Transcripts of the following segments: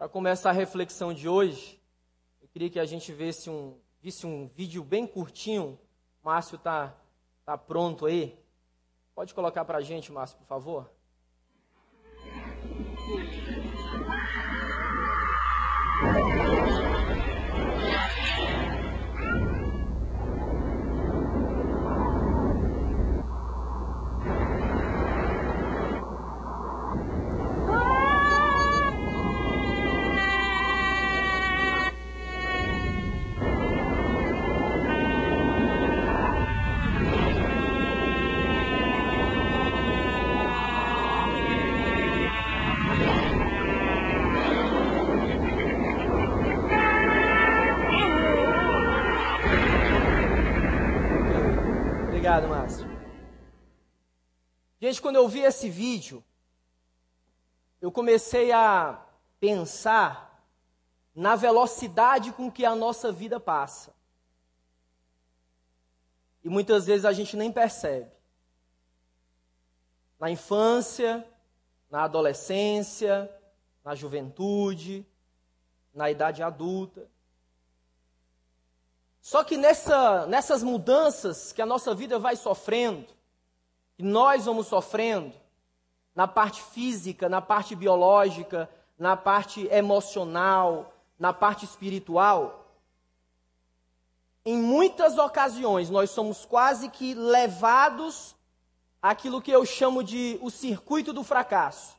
Para começar a reflexão de hoje, eu queria que a gente visse um, visse um vídeo bem curtinho. Márcio está tá pronto aí? Pode colocar para a gente, Márcio, por favor? Gente, quando eu vi esse vídeo, eu comecei a pensar na velocidade com que a nossa vida passa. E muitas vezes a gente nem percebe. Na infância, na adolescência, na juventude, na idade adulta. Só que nessa, nessas mudanças que a nossa vida vai sofrendo, nós vamos sofrendo, na parte física, na parte biológica, na parte emocional, na parte espiritual, em muitas ocasiões nós somos quase que levados àquilo que eu chamo de o circuito do fracasso.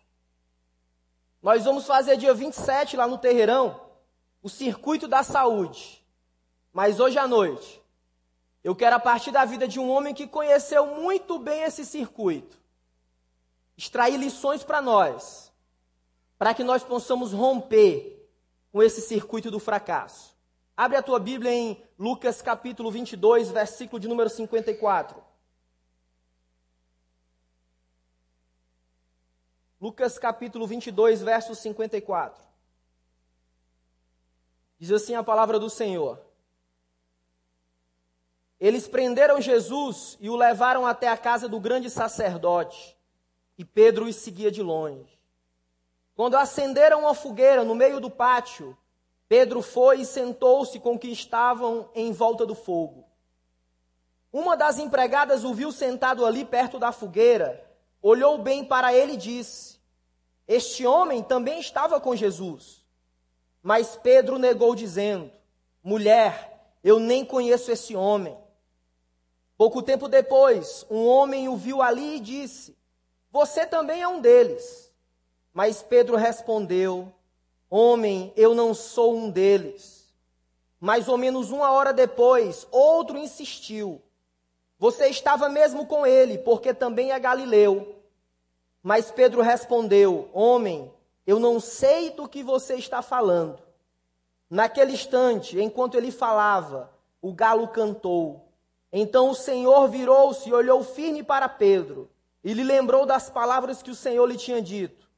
Nós vamos fazer dia 27 lá no Terreirão o circuito da saúde. Mas hoje à noite, eu quero a partir da vida de um homem que conheceu muito bem esse circuito, extrair lições para nós, para que nós possamos romper com esse circuito do fracasso. Abre a tua Bíblia em Lucas capítulo 22, versículo de número 54. Lucas capítulo 22, verso 54. Diz assim a palavra do Senhor. Eles prenderam Jesus e o levaram até a casa do grande sacerdote, e Pedro os seguia de longe. Quando acenderam uma fogueira no meio do pátio, Pedro foi e sentou-se com que estavam em volta do fogo. Uma das empregadas o viu sentado ali perto da fogueira, olhou bem para ele e disse: Este homem também estava com Jesus. Mas Pedro negou, dizendo: Mulher, eu nem conheço esse homem. Pouco tempo depois, um homem o viu ali e disse: Você também é um deles. Mas Pedro respondeu: Homem, eu não sou um deles. Mais ou menos uma hora depois, outro insistiu: Você estava mesmo com ele, porque também é galileu. Mas Pedro respondeu: Homem, eu não sei do que você está falando. Naquele instante, enquanto ele falava, o galo cantou. Então o Senhor virou-se e olhou firme para Pedro e lhe lembrou das palavras que o Senhor lhe tinha dito: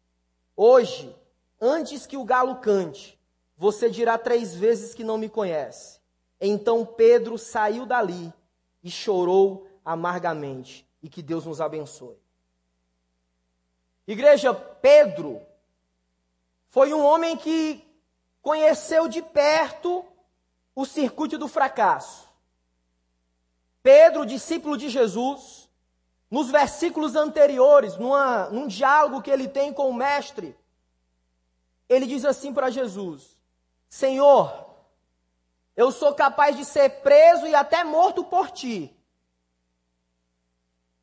Hoje, antes que o galo cante, você dirá três vezes que não me conhece. Então Pedro saiu dali e chorou amargamente. E que Deus nos abençoe. Igreja, Pedro foi um homem que conheceu de perto o circuito do fracasso. Pedro, discípulo de Jesus, nos versículos anteriores, numa, num diálogo que ele tem com o Mestre, ele diz assim para Jesus: Senhor, eu sou capaz de ser preso e até morto por ti.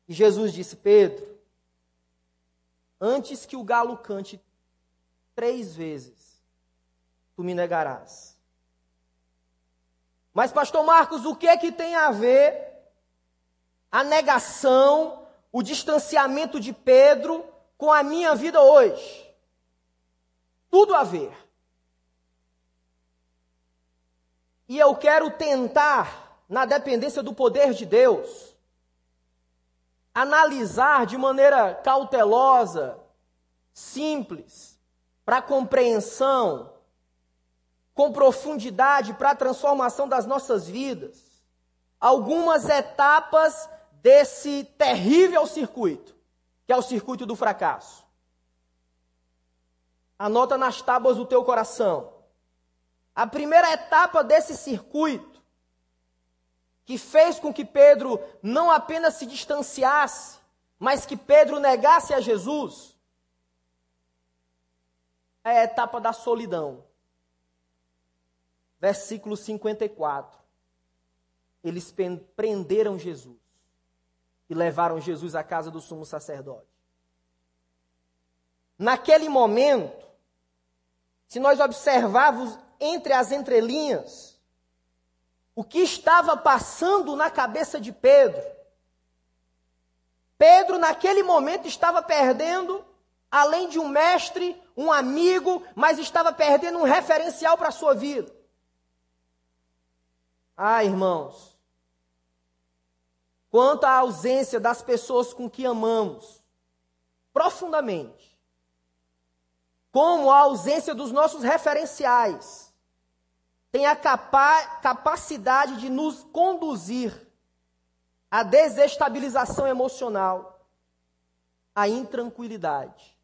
E Jesus disse: Pedro, antes que o galo cante três vezes, tu me negarás. Mas, Pastor Marcos, o que é que tem a ver a negação, o distanciamento de Pedro com a minha vida hoje. Tudo a ver. E eu quero tentar, na dependência do poder de Deus, analisar de maneira cautelosa, simples, para compreensão, com profundidade, para a transformação das nossas vidas, algumas etapas desse terrível circuito, que é o circuito do fracasso. Anota nas tábuas do teu coração. A primeira etapa desse circuito, que fez com que Pedro não apenas se distanciasse, mas que Pedro negasse a Jesus, é a etapa da solidão. Versículo 54. Eles prenderam Jesus e levaram Jesus à casa do sumo sacerdote. Naquele momento, se nós observarmos entre as entrelinhas o que estava passando na cabeça de Pedro, Pedro, naquele momento, estava perdendo, além de um mestre, um amigo, mas estava perdendo um referencial para a sua vida. Ah, irmãos, quanto à ausência das pessoas com que amamos profundamente, como a ausência dos nossos referenciais, tem a capa capacidade de nos conduzir à desestabilização emocional, à intranquilidade.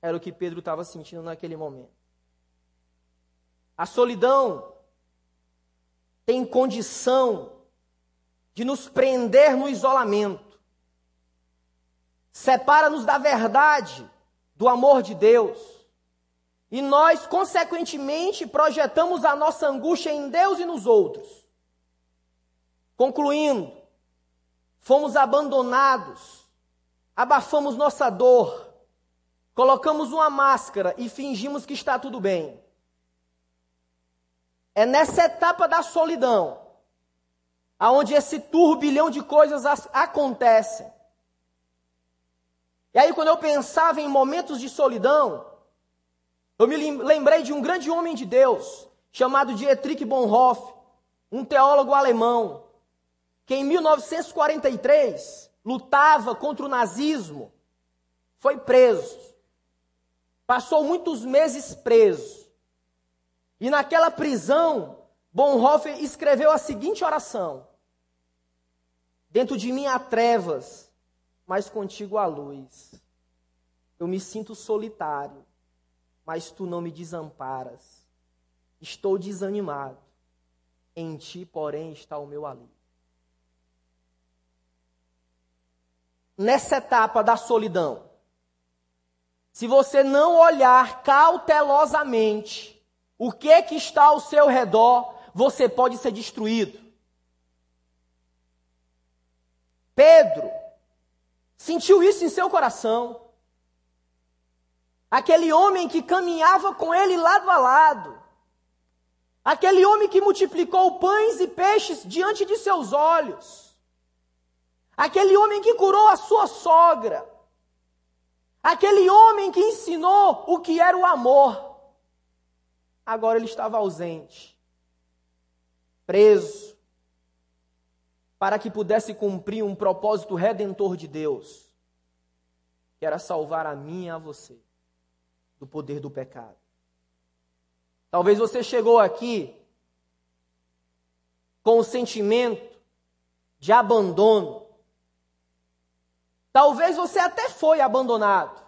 Era o que Pedro estava sentindo naquele momento. A solidão tem condição de nos prender no isolamento, separa-nos da verdade, do amor de Deus. E nós, consequentemente, projetamos a nossa angústia em Deus e nos outros. Concluindo, fomos abandonados, abafamos nossa dor, colocamos uma máscara e fingimos que está tudo bem. É nessa etapa da solidão aonde esse turbilhão de coisas acontecem. E aí, quando eu pensava em momentos de solidão, eu me lembrei de um grande homem de Deus, chamado Dietrich Bonhoeffer, um teólogo alemão, que em 1943 lutava contra o nazismo, foi preso. Passou muitos meses preso. E naquela prisão, Bonhoeffer escreveu a seguinte oração: Dentro de mim há trevas, mas contigo há luz. Eu me sinto solitário, mas tu não me desamparas. Estou desanimado. Em ti, porém, está o meu alívio. Nessa etapa da solidão, se você não olhar cautelosamente o que que está ao seu redor, você pode ser destruído. Pedro sentiu isso em seu coração. Aquele homem que caminhava com ele lado a lado. Aquele homem que multiplicou pães e peixes diante de seus olhos. Aquele homem que curou a sua sogra. Aquele homem que ensinou o que era o amor. Agora ele estava ausente, preso, para que pudesse cumprir um propósito redentor de Deus, que era salvar a mim e a você do poder do pecado. Talvez você chegou aqui com o sentimento de abandono. Talvez você até foi abandonado.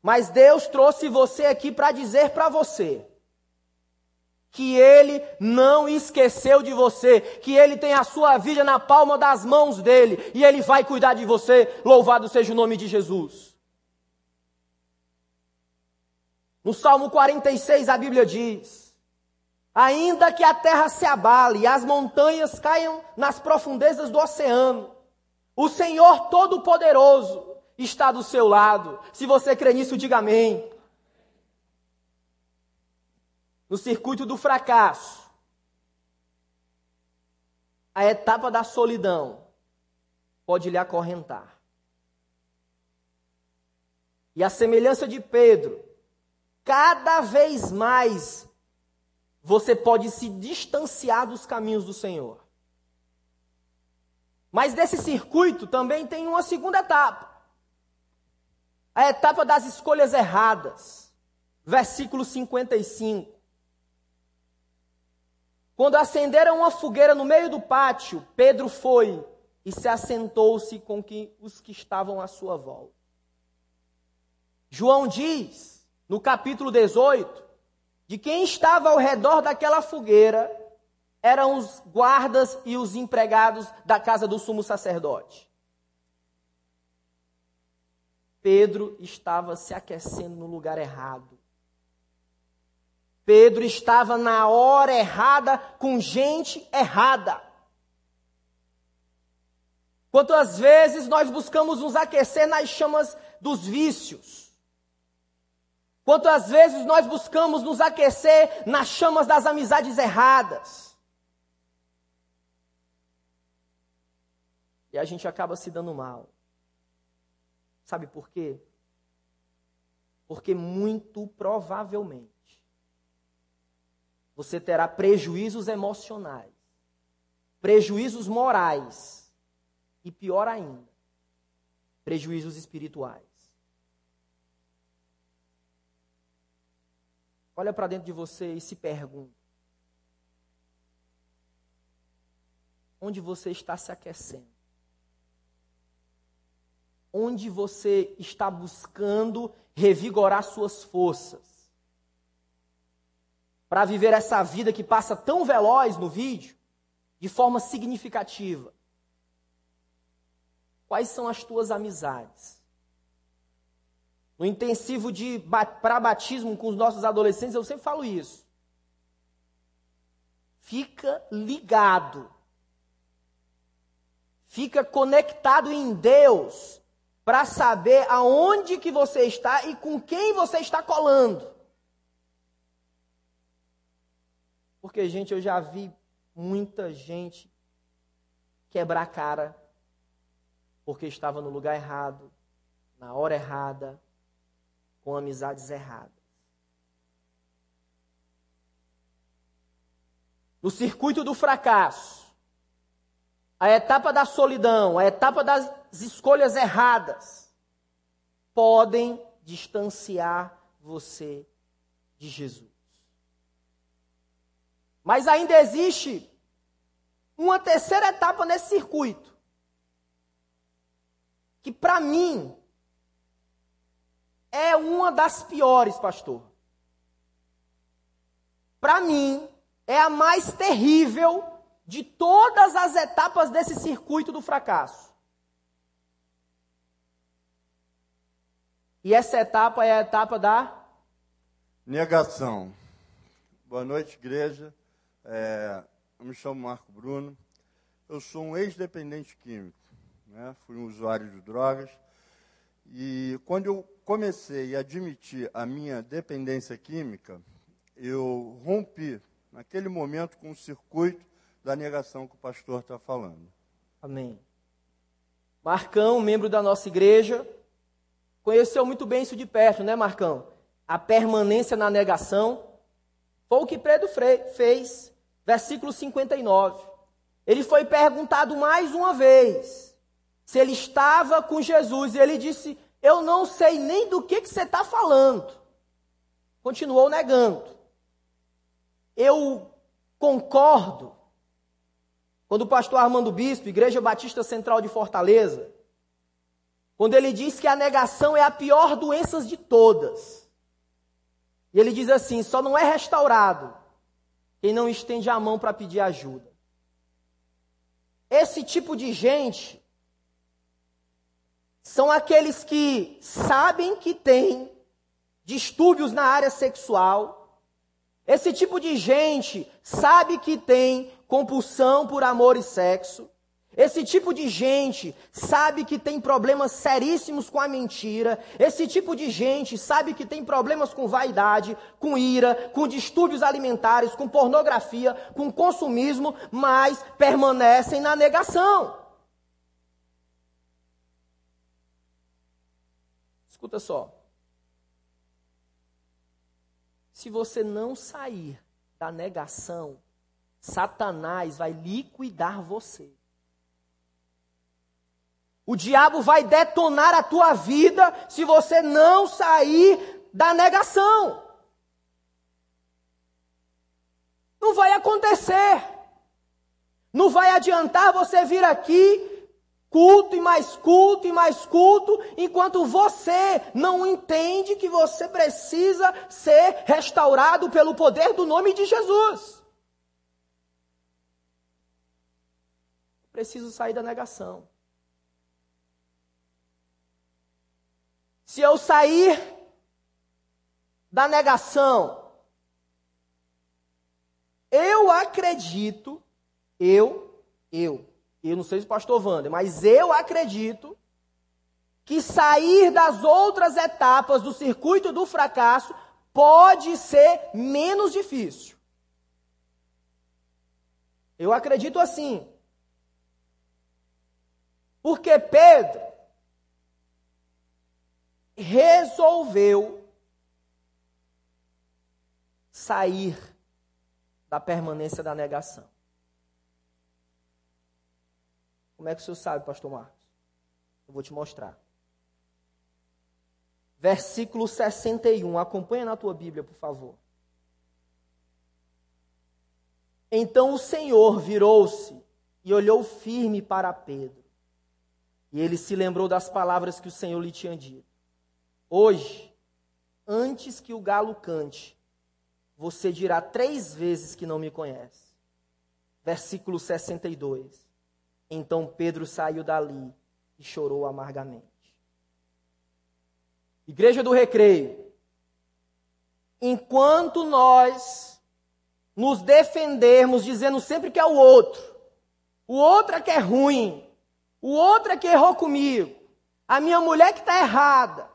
Mas Deus trouxe você aqui para dizer para você que Ele não esqueceu de você, que Ele tem a sua vida na palma das mãos dele e Ele vai cuidar de você. Louvado seja o nome de Jesus. No Salmo 46 a Bíblia diz: Ainda que a terra se abale e as montanhas caiam nas profundezas do oceano, o Senhor Todo-Poderoso está do seu lado. Se você crê nisso, diga amém no circuito do fracasso, a etapa da solidão pode lhe acorrentar. E a semelhança de Pedro, cada vez mais você pode se distanciar dos caminhos do Senhor. Mas desse circuito também tem uma segunda etapa. A etapa das escolhas erradas. Versículo 55. Quando acenderam uma fogueira no meio do pátio, Pedro foi e se assentou-se com que, os que estavam à sua volta. João diz, no capítulo 18, de quem estava ao redor daquela fogueira eram os guardas e os empregados da casa do sumo sacerdote. Pedro estava se aquecendo no lugar errado. Pedro estava na hora errada com gente errada. Quantas vezes nós buscamos nos aquecer nas chamas dos vícios? Quantas vezes nós buscamos nos aquecer nas chamas das amizades erradas? E a gente acaba se dando mal. Sabe por quê? Porque muito provavelmente você terá prejuízos emocionais, prejuízos morais e, pior ainda, prejuízos espirituais. Olha para dentro de você e se pergunta: onde você está se aquecendo? Onde você está buscando revigorar suas forças? Para viver essa vida que passa tão veloz no vídeo, de forma significativa? Quais são as tuas amizades? No intensivo de para batismo com os nossos adolescentes, eu sempre falo isso. Fica ligado. Fica conectado em Deus para saber aonde que você está e com quem você está colando. Porque, gente, eu já vi muita gente quebrar a cara porque estava no lugar errado, na hora errada, com amizades erradas. No circuito do fracasso, a etapa da solidão, a etapa das escolhas erradas, podem distanciar você de Jesus. Mas ainda existe uma terceira etapa nesse circuito. Que para mim é uma das piores, pastor. Para mim é a mais terrível de todas as etapas desse circuito do fracasso. E essa etapa é a etapa da negação. Boa noite, igreja. É, eu me chamo Marco Bruno. Eu sou um ex-dependente químico. Né? Fui um usuário de drogas. E quando eu comecei a admitir a minha dependência química, eu rompi, naquele momento, com o circuito da negação que o pastor está falando. Amém. Marcão, membro da nossa igreja, conheceu muito bem isso de perto, né, Marcão? A permanência na negação. Foi o que Pedro fez versículo 59. Ele foi perguntado mais uma vez se ele estava com Jesus e ele disse: Eu não sei nem do que, que você está falando. Continuou negando. Eu concordo quando o pastor Armando Bispo, Igreja Batista Central de Fortaleza, quando ele diz que a negação é a pior doença de todas. E ele diz assim: só não é restaurado quem não estende a mão para pedir ajuda. Esse tipo de gente são aqueles que sabem que têm distúrbios na área sexual. Esse tipo de gente sabe que tem compulsão por amor e sexo. Esse tipo de gente sabe que tem problemas seríssimos com a mentira. Esse tipo de gente sabe que tem problemas com vaidade, com ira, com distúrbios alimentares, com pornografia, com consumismo, mas permanecem na negação. Escuta só. Se você não sair da negação, Satanás vai liquidar você. O diabo vai detonar a tua vida se você não sair da negação. Não vai acontecer. Não vai adiantar você vir aqui culto e mais culto e mais culto, enquanto você não entende que você precisa ser restaurado pelo poder do nome de Jesus. Preciso sair da negação. Se eu sair da negação, eu acredito, eu, eu, eu não sei se o pastor Wander, mas eu acredito que sair das outras etapas do circuito do fracasso pode ser menos difícil. Eu acredito assim. Porque Pedro resolveu sair da permanência da negação. Como é que o senhor sabe, pastor Marcos? Eu vou te mostrar. Versículo 61. Acompanha na tua Bíblia, por favor. Então o Senhor virou-se e olhou firme para Pedro. E ele se lembrou das palavras que o Senhor lhe tinha dito. Hoje, antes que o galo cante, você dirá três vezes que não me conhece. Versículo 62. Então Pedro saiu dali e chorou amargamente. Igreja do Recreio. Enquanto nós nos defendermos dizendo sempre que é o outro, o outro é que é ruim, o outro é que errou comigo, a minha mulher que está errada,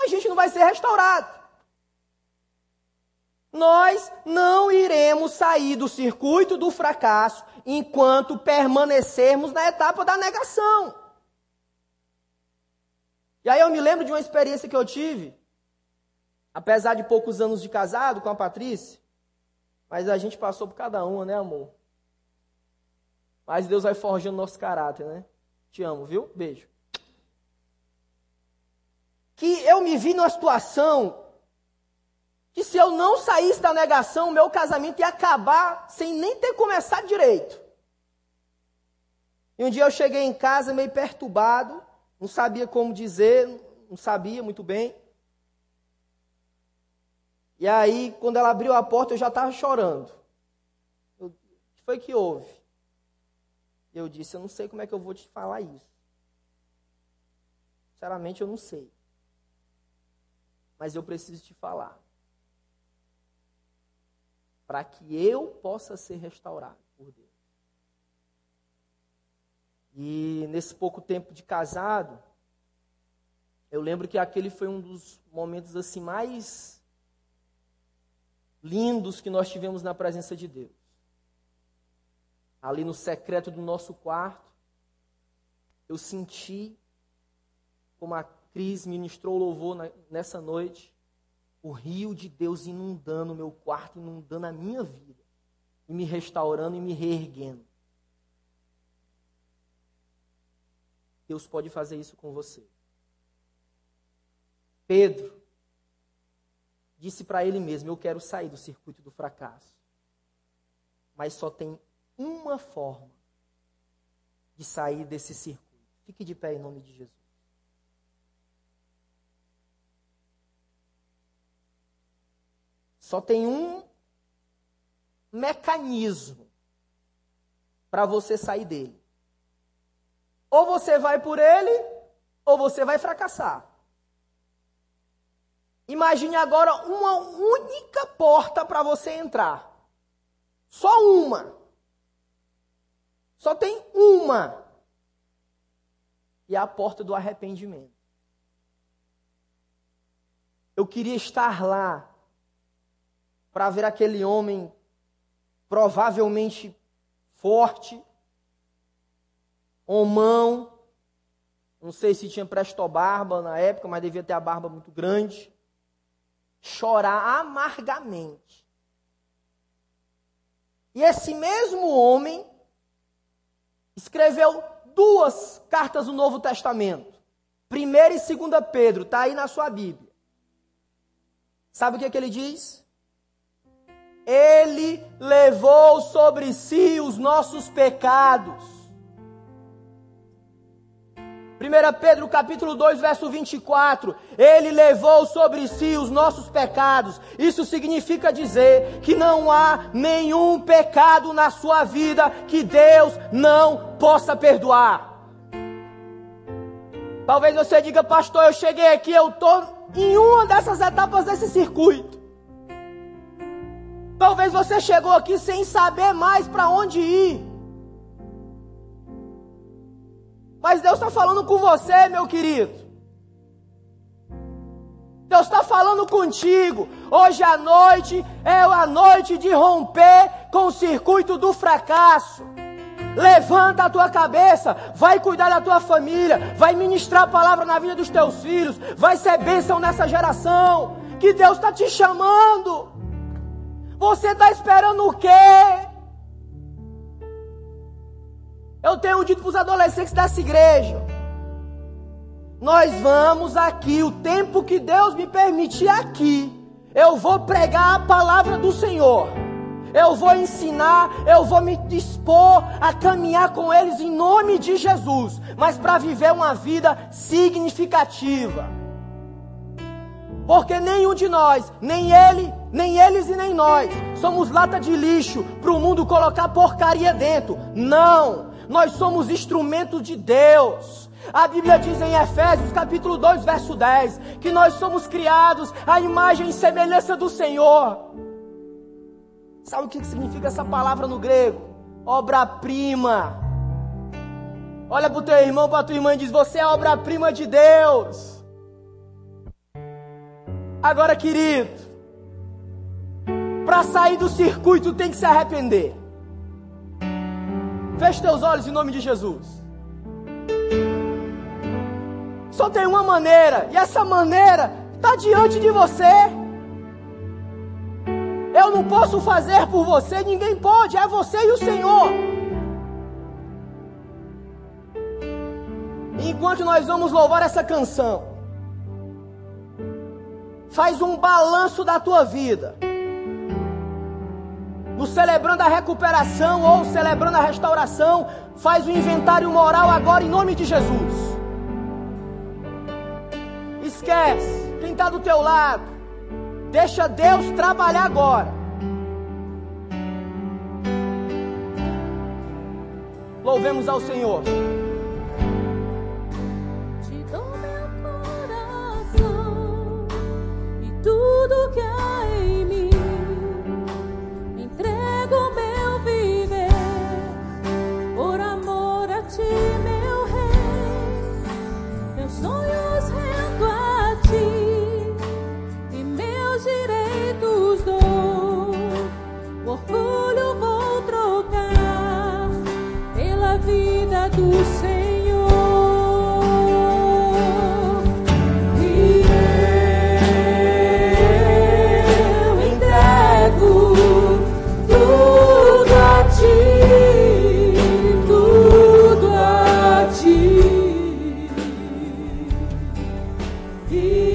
a gente não vai ser restaurado nós não iremos sair do circuito do fracasso enquanto permanecermos na etapa da negação. E aí eu me lembro de uma experiência que eu tive, apesar de poucos anos de casado com a Patrícia, mas a gente passou por cada uma, né, amor? Mas Deus vai forjando nosso caráter, né? Te amo, viu? Beijo. Que eu me vi numa situação que se eu não saísse da negação, meu casamento ia acabar sem nem ter começado direito. E um dia eu cheguei em casa meio perturbado, não sabia como dizer, não sabia muito bem. E aí, quando ela abriu a porta, eu já estava chorando. O que foi que houve? Eu disse, eu não sei como é que eu vou te falar isso. Sinceramente, eu não sei. Mas eu preciso te falar para que eu possa ser restaurado por Deus. E nesse pouco tempo de casado, eu lembro que aquele foi um dos momentos assim mais lindos que nós tivemos na presença de Deus. Ali no secreto do nosso quarto, eu senti como a Cris ministrou louvor nessa noite, o rio de Deus inundando o meu quarto, inundando a minha vida, e me restaurando e me reerguendo. Deus pode fazer isso com você. Pedro disse para ele mesmo: Eu quero sair do circuito do fracasso. Mas só tem uma forma de sair desse circuito. Fique de pé em nome de Jesus. Só tem um mecanismo para você sair dele. Ou você vai por ele, ou você vai fracassar. Imagine agora uma única porta para você entrar. Só uma. Só tem uma. E é a porta do arrependimento. Eu queria estar lá para ver aquele homem provavelmente forte, homão, não sei se tinha prestobarba na época, mas devia ter a barba muito grande, chorar amargamente. E esse mesmo homem escreveu duas cartas do Novo Testamento. Primeira e segunda Pedro, está aí na sua Bíblia. Sabe o que, é que ele diz? Ele levou sobre si os nossos pecados. 1 Pedro capítulo 2, verso 24, ele levou sobre si os nossos pecados. Isso significa dizer que não há nenhum pecado na sua vida que Deus não possa perdoar. Talvez você diga, pastor, eu cheguei aqui, eu estou em uma dessas etapas desse circuito. Talvez você chegou aqui sem saber mais para onde ir. Mas Deus está falando com você, meu querido. Deus está falando contigo. Hoje à noite é a noite de romper com o circuito do fracasso. Levanta a tua cabeça, vai cuidar da tua família, vai ministrar a palavra na vida dos teus filhos, vai ser bênção nessa geração. Que Deus está te chamando. Você está esperando o quê? Eu tenho dito para os adolescentes dessa igreja: nós vamos aqui, o tempo que Deus me permitir aqui, eu vou pregar a palavra do Senhor eu vou ensinar, eu vou me dispor a caminhar com eles em nome de Jesus, mas para viver uma vida significativa. Porque nenhum de nós, nem ele, nem eles e nem nós, somos lata de lixo para o mundo colocar porcaria dentro. Não! Nós somos instrumentos de Deus. A Bíblia diz em Efésios capítulo 2, verso 10, que nós somos criados à imagem e semelhança do Senhor. Sabe o que significa essa palavra no grego? Obra-prima. Olha para o teu irmão, para a tua irmã e diz: Você é obra-prima de Deus. Agora, querido, para sair do circuito tem que se arrepender. Feche teus olhos em nome de Jesus. Só tem uma maneira, e essa maneira está diante de você. Eu não posso fazer por você, ninguém pode, é você e o Senhor. Enquanto nós vamos louvar essa canção, faz um balanço da tua vida. No celebrando a recuperação ou celebrando a restauração, faz o inventário moral agora em nome de Jesus. Esquece quem está do teu lado. Deixa Deus trabalhar agora. Louvemos ao Senhor. Tudo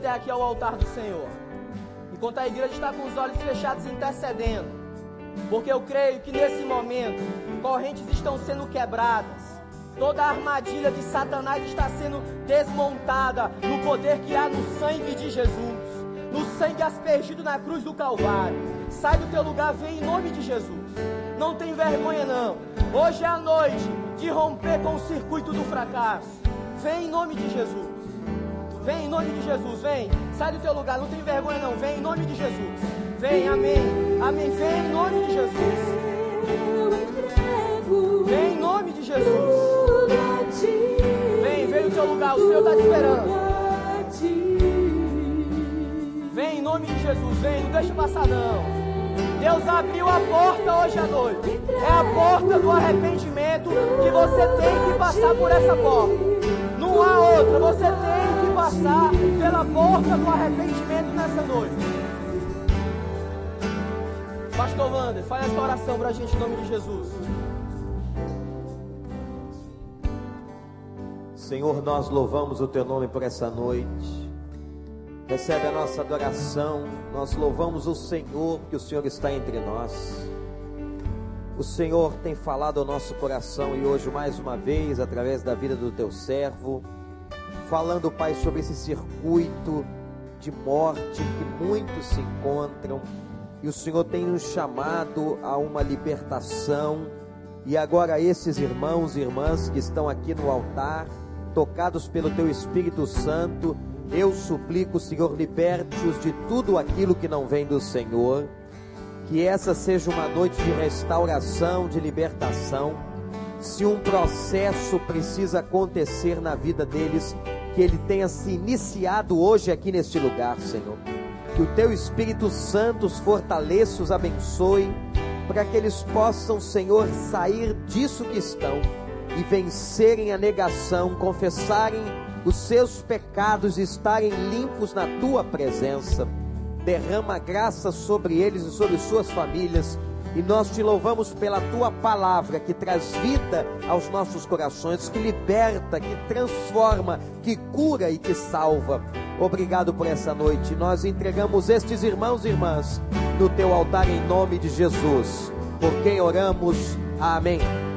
até aqui ao altar do Senhor. Enquanto a igreja está com os olhos fechados intercedendo, porque eu creio que nesse momento correntes estão sendo quebradas. Toda a armadilha de Satanás está sendo desmontada no poder que há no sangue de Jesus, no sangue aspergido na cruz do Calvário. Sai do teu lugar, vem em nome de Jesus. Não tem vergonha não. Hoje é a noite de romper com o circuito do fracasso. Vem em nome de Jesus. Vem em nome de Jesus, vem. Sai do teu lugar, não tem vergonha não. Vem em nome de Jesus. Vem, amém. Amém. Vem em nome de Jesus. Vem em nome de Jesus. Vem, vem no teu lugar, o Senhor está te esperando. Vem em nome de Jesus, vem, não deixa passar não. Deus abriu a porta hoje à noite. É a porta do arrependimento que você tem que passar por essa porta. Não há outra, você tem passar pela porta do arrependimento nessa noite. Pastor Wander, faz essa oração pra gente em nome de Jesus. Senhor, nós louvamos o teu nome por essa noite. Recebe a nossa adoração. Nós louvamos o Senhor, porque o Senhor está entre nós. O Senhor tem falado ao nosso coração e hoje, mais uma vez, através da vida do teu servo, falando, Pai, sobre esse circuito de morte que muitos se encontram. E o Senhor tem nos chamado a uma libertação. E agora, esses irmãos e irmãs que estão aqui no altar, tocados pelo teu Espírito Santo, eu suplico, Senhor, liberte-os de tudo aquilo que não vem do Senhor. Que essa seja uma noite de restauração, de libertação. Se um processo precisa acontecer na vida deles, que ele tenha se iniciado hoje aqui neste lugar, Senhor. Que o teu Espírito Santo os fortaleça, os abençoe, para que eles possam, Senhor, sair disso que estão e vencerem a negação, confessarem os seus pecados e estarem limpos na tua presença. Derrama graça sobre eles e sobre suas famílias. E nós te louvamos pela tua palavra que traz vida aos nossos corações, que liberta, que transforma, que cura e que salva. Obrigado por essa noite. Nós entregamos estes irmãos e irmãs no teu altar em nome de Jesus. Por quem oramos. Amém.